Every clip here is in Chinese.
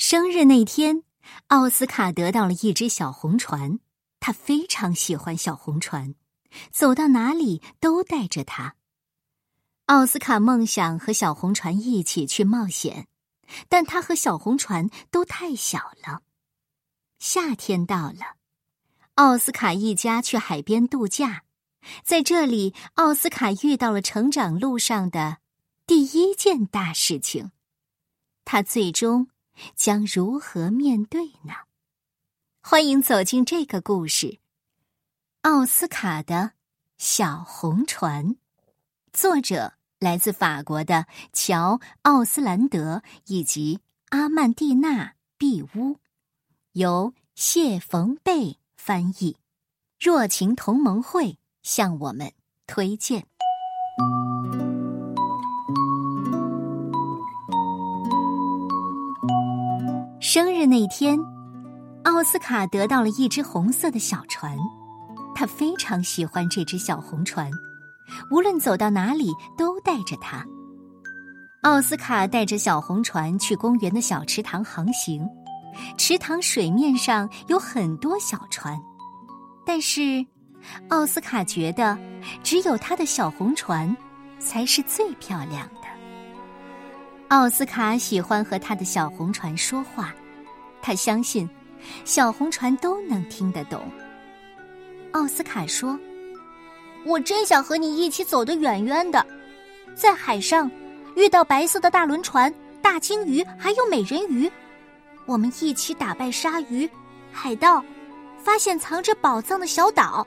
生日那天，奥斯卡得到了一只小红船，他非常喜欢小红船，走到哪里都带着它。奥斯卡梦想和小红船一起去冒险，但他和小红船都太小了。夏天到了，奥斯卡一家去海边度假，在这里，奥斯卡遇到了成长路上的第一件大事情，他最终。将如何面对呢？欢迎走进这个故事，《奥斯卡的小红船》，作者来自法国的乔·奥斯兰德以及阿曼蒂娜·毕乌，由谢冯贝翻译，若情同盟会向我们推荐。生日那天，奥斯卡得到了一只红色的小船，他非常喜欢这只小红船，无论走到哪里都带着它。奥斯卡带着小红船去公园的小池塘航行，池塘水面上有很多小船，但是奥斯卡觉得只有他的小红船才是最漂亮的。奥斯卡喜欢和他的小红船说话。他相信，小红船都能听得懂。奥斯卡说：“我真想和你一起走得远远的，在海上遇到白色的大轮船、大鲸鱼，还有美人鱼。我们一起打败鲨鱼、海盗，发现藏着宝藏的小岛。”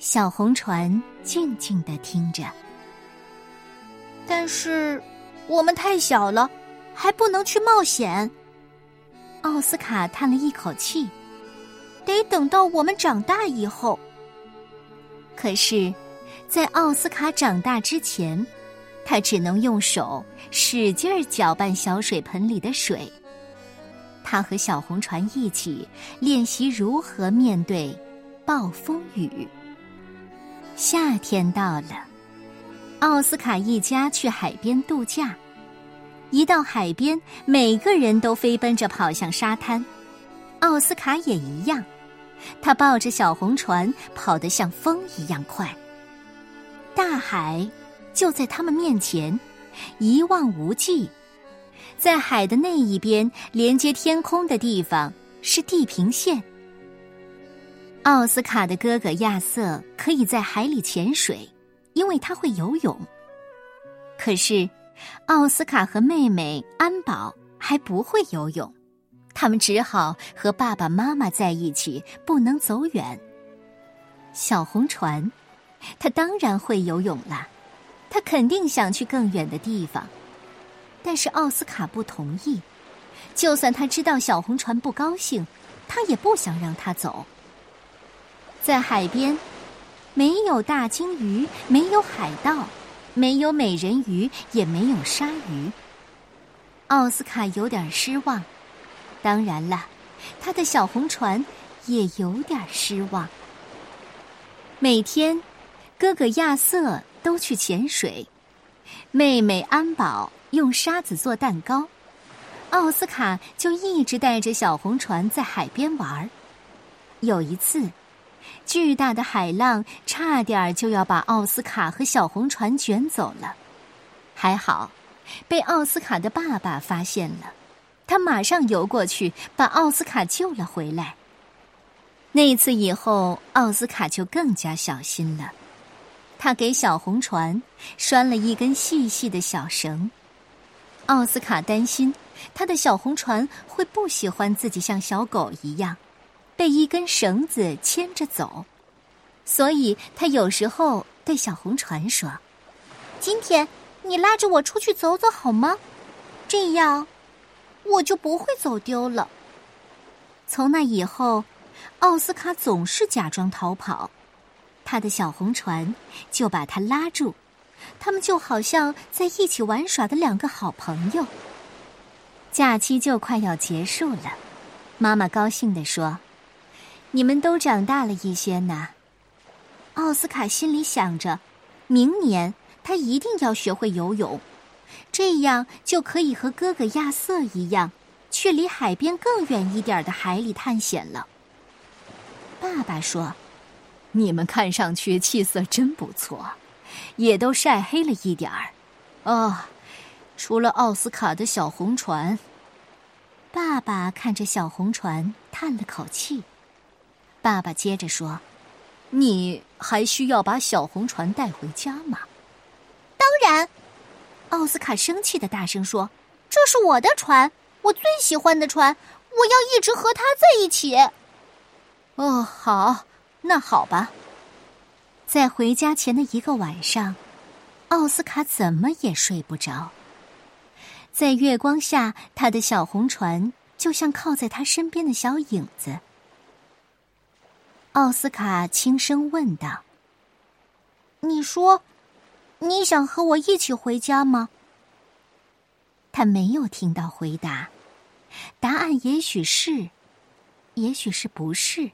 小红船静静的听着。但是，我们太小了，还不能去冒险。奥斯卡叹了一口气，得等到我们长大以后。可是，在奥斯卡长大之前，他只能用手使劲儿搅拌小水盆里的水。他和小红船一起练习如何面对暴风雨。夏天到了，奥斯卡一家去海边度假。一到海边，每个人都飞奔着跑向沙滩，奥斯卡也一样。他抱着小红船，跑得像风一样快。大海就在他们面前，一望无际。在海的那一边，连接天空的地方是地平线。奥斯卡的哥哥亚瑟可以在海里潜水，因为他会游泳。可是。奥斯卡和妹妹安宝还不会游泳，他们只好和爸爸妈妈在一起，不能走远。小红船，他当然会游泳了，他肯定想去更远的地方。但是奥斯卡不同意，就算他知道小红船不高兴，他也不想让他走。在海边，没有大鲸鱼，没有海盗。没有美人鱼，也没有鲨鱼。奥斯卡有点失望，当然了，他的小红船也有点失望。每天，哥哥亚瑟都去潜水，妹妹安宝用沙子做蛋糕，奥斯卡就一直带着小红船在海边玩。有一次。巨大的海浪差点就要把奥斯卡和小红船卷走了，还好，被奥斯卡的爸爸发现了，他马上游过去把奥斯卡救了回来。那次以后，奥斯卡就更加小心了，他给小红船拴了一根细细的小绳。奥斯卡担心他的小红船会不喜欢自己像小狗一样。被一根绳子牵着走，所以他有时候对小红船说：“今天你拉着我出去走走好吗？这样我就不会走丢了。”从那以后，奥斯卡总是假装逃跑，他的小红船就把他拉住，他们就好像在一起玩耍的两个好朋友。假期就快要结束了，妈妈高兴地说。你们都长大了一些呢，奥斯卡心里想着，明年他一定要学会游泳，这样就可以和哥哥亚瑟一样，去离海边更远一点的海里探险了。爸爸说：“你们看上去气色真不错，也都晒黑了一点儿。哦，除了奥斯卡的小红船。”爸爸看着小红船，叹了口气。爸爸接着说：“你还需要把小红船带回家吗？”“当然。”奥斯卡生气的大声说：“这是我的船，我最喜欢的船，我要一直和它在一起。”哦，好，那好吧。在回家前的一个晚上，奥斯卡怎么也睡不着。在月光下，他的小红船就像靠在他身边的小影子。奥斯卡轻声问道：“你说？”你想和我一起回家吗？他没有听到回答，答案也许是，也许是不是。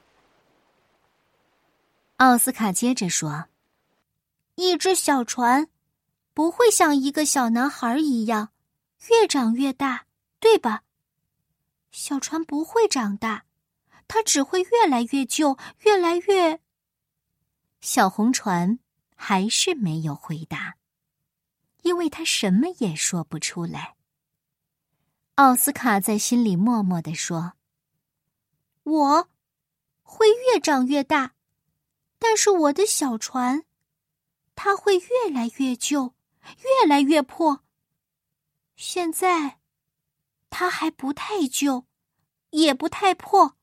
奥斯卡接着说：“一只小船不会像一个小男孩一样越长越大，对吧？小船不会长大，它只会越来越旧，越来越……小红船。”还是没有回答，因为他什么也说不出来。奥斯卡在心里默默的说：“我会越长越大，但是我的小船，它会越来越旧，越来越破。现在，它还不太旧，也不太破，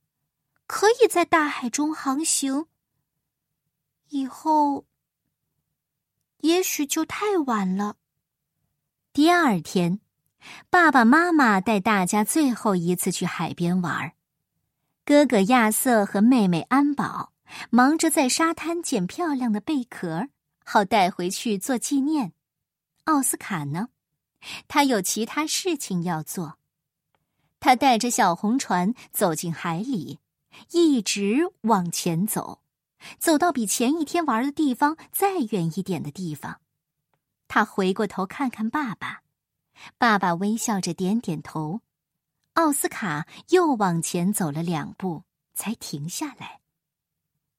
可以在大海中航行。以后。”也许就太晚了。第二天，爸爸妈妈带大家最后一次去海边玩。哥哥亚瑟和妹妹安宝忙着在沙滩捡漂亮的贝壳，好带回去做纪念。奥斯卡呢？他有其他事情要做。他带着小红船走进海里，一直往前走。走到比前一天玩的地方再远一点的地方，他回过头看看爸爸，爸爸微笑着点点头。奥斯卡又往前走了两步，才停下来。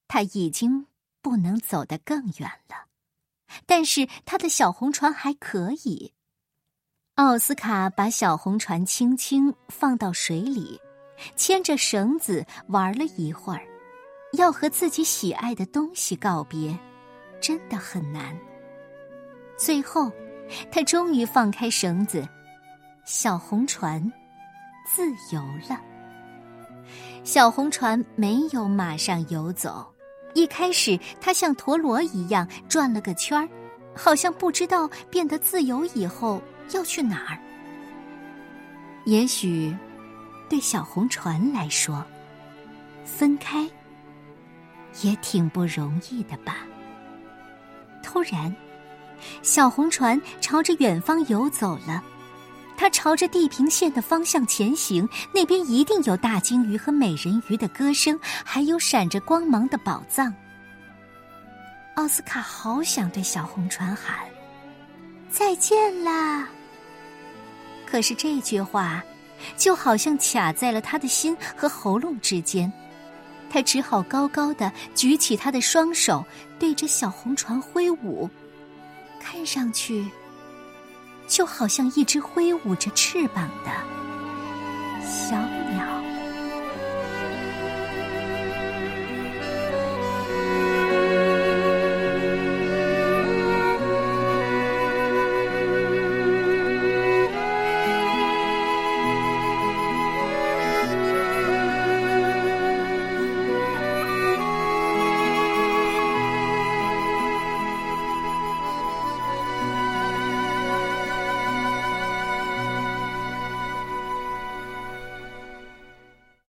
他已经不能走得更远了，但是他的小红船还可以。奥斯卡把小红船轻轻放到水里，牵着绳子玩了一会儿。要和自己喜爱的东西告别，真的很难。最后，他终于放开绳子，小红船自由了。小红船没有马上游走，一开始它像陀螺一样转了个圈儿，好像不知道变得自由以后要去哪儿。也许，对小红船来说，分开。也挺不容易的吧。突然，小红船朝着远方游走了。它朝着地平线的方向前行，那边一定有大鲸鱼和美人鱼的歌声，还有闪着光芒的宝藏。奥斯卡好想对小红船喊：“再见啦！”可是这句话，就好像卡在了他的心和喉咙之间。他只好高高的举起他的双手，对着小红船挥舞，看上去就好像一只挥舞着翅膀的小鸟。